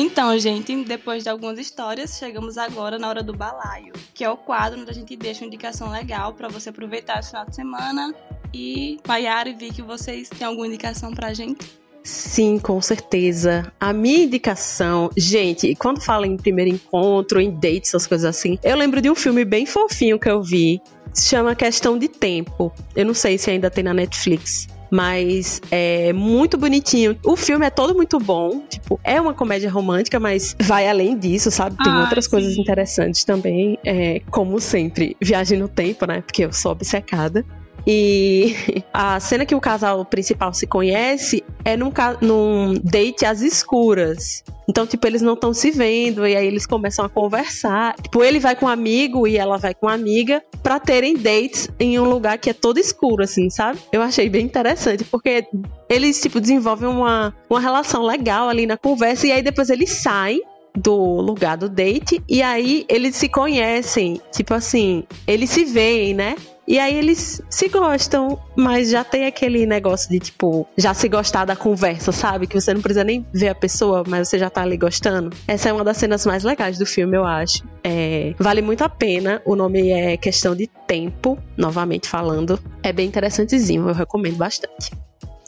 Então, gente, depois de algumas histórias, chegamos agora na hora do balaio, que é o quadro onde a gente deixa uma indicação legal para você aproveitar esse final de semana. E Maiara e Vicky, vocês têm alguma indicação pra gente? Sim, com certeza. A minha indicação, gente, quando fala em primeiro encontro, em dates, essas coisas assim, eu lembro de um filme bem fofinho que eu vi, Se chama Questão de Tempo. Eu não sei se ainda tem na Netflix. Mas é muito bonitinho. O filme é todo muito bom. Tipo, é uma comédia romântica, mas vai além disso, sabe? Tem Ai, outras sim. coisas interessantes também. É, como sempre, viagem no tempo, né? Porque eu sou obcecada. E a cena que o casal principal se conhece é num, num date às escuras. Então, tipo, eles não estão se vendo e aí eles começam a conversar. Tipo, ele vai com um amigo e ela vai com uma amiga pra terem dates em um lugar que é todo escuro, assim, sabe? Eu achei bem interessante, porque eles, tipo, desenvolvem uma, uma relação legal ali na conversa e aí depois eles saem do lugar do date e aí eles se conhecem, tipo assim, eles se veem, né? E aí eles se gostam, mas já tem aquele negócio de tipo, já se gostar da conversa, sabe? Que você não precisa nem ver a pessoa, mas você já tá ali gostando. Essa é uma das cenas mais legais do filme, eu acho. É, vale muito a pena. O nome é Questão de Tempo, novamente falando. É bem interessantezinho, eu recomendo bastante.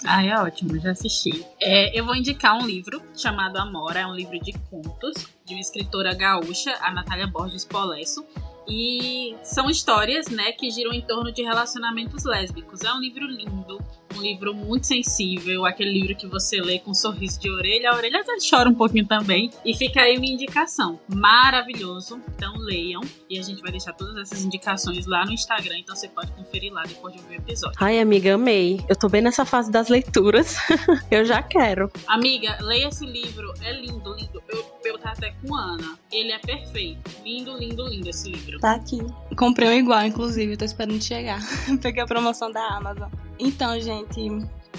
Ah, é ótimo, já assisti. É, eu vou indicar um livro chamado Amora, é um livro de contos de uma escritora gaúcha, a Natália Borges Polesso. E são histórias, né, que giram em torno de relacionamentos lésbicos. É um livro lindo, um livro muito sensível, aquele livro que você lê com um sorriso de orelha a orelha, até chora um pouquinho também. E fica aí minha indicação. Maravilhoso. Então leiam. E a gente vai deixar todas essas indicações lá no Instagram, então você pode conferir lá depois de ouvir o episódio. Ai, amiga, amei. Eu tô bem nessa fase das leituras. eu já quero. Amiga, leia esse livro. É lindo, lindo. Eu, eu tava até com Ana. Ele é perfeito. Lindo, lindo, lindo esse livro. Tá aqui. Comprei um igual, inclusive, tô esperando chegar. Peguei a promoção da Amazon. Então, gente,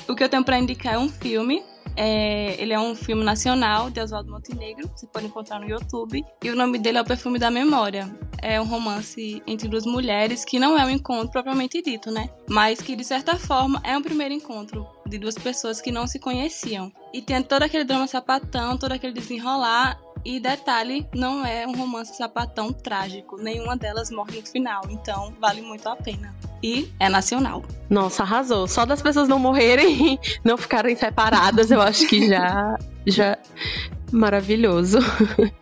o que eu tenho pra indicar é um filme. É, ele é um filme nacional de Oswaldo Montenegro, você pode encontrar no YouTube. E o nome dele é O Perfume da Memória. É um romance entre duas mulheres que não é um encontro propriamente dito, né? Mas que de certa forma é um primeiro encontro de duas pessoas que não se conheciam. E tem todo aquele drama sapatão, todo aquele desenrolar. E detalhe, não é um romance sapatão trágico. Nenhuma delas morre no final. Então vale muito a pena. E é nacional. Nossa, arrasou. Só das pessoas não morrerem, não ficarem separadas, eu acho que já. já... Maravilhoso.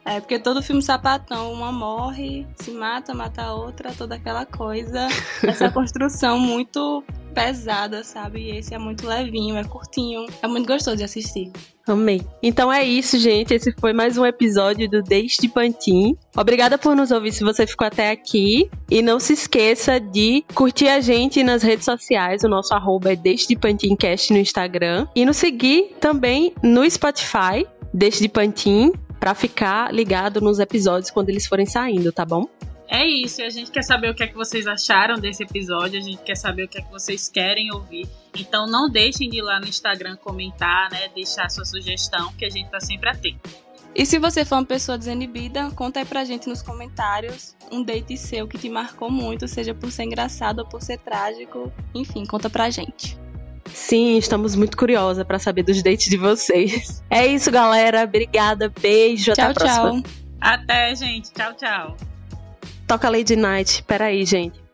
É porque todo filme sapatão, uma morre, se mata, mata a outra, toda aquela coisa. Essa construção muito pesada, sabe? E esse é muito levinho, é curtinho, é muito gostoso de assistir. Amei. Então é isso, gente. Esse foi mais um episódio do Deixe de Pantin. Obrigada por nos ouvir se você ficou até aqui. E não se esqueça de curtir a gente nas redes sociais. O nosso arroba é Deixe de Pantincast no Instagram. E nos seguir também no Spotify, Deixe de Pantin, pra ficar ligado nos episódios quando eles forem saindo, tá bom? É isso, e a gente quer saber o que é que vocês acharam desse episódio, a gente quer saber o que é que vocês querem ouvir. Então não deixem de ir lá no Instagram comentar, né? Deixar sua sugestão, que a gente tá sempre atento. E se você for uma pessoa desinibida, conta aí pra gente nos comentários um date seu que te marcou muito, seja por ser engraçado ou por ser trágico. Enfim, conta pra gente. Sim, estamos muito curiosas pra saber dos dates de vocês. É isso, galera. Obrigada. Beijo. até tchau, a próxima. tchau. Até, gente. Tchau, tchau. Toca Lady Night. Peraí, gente.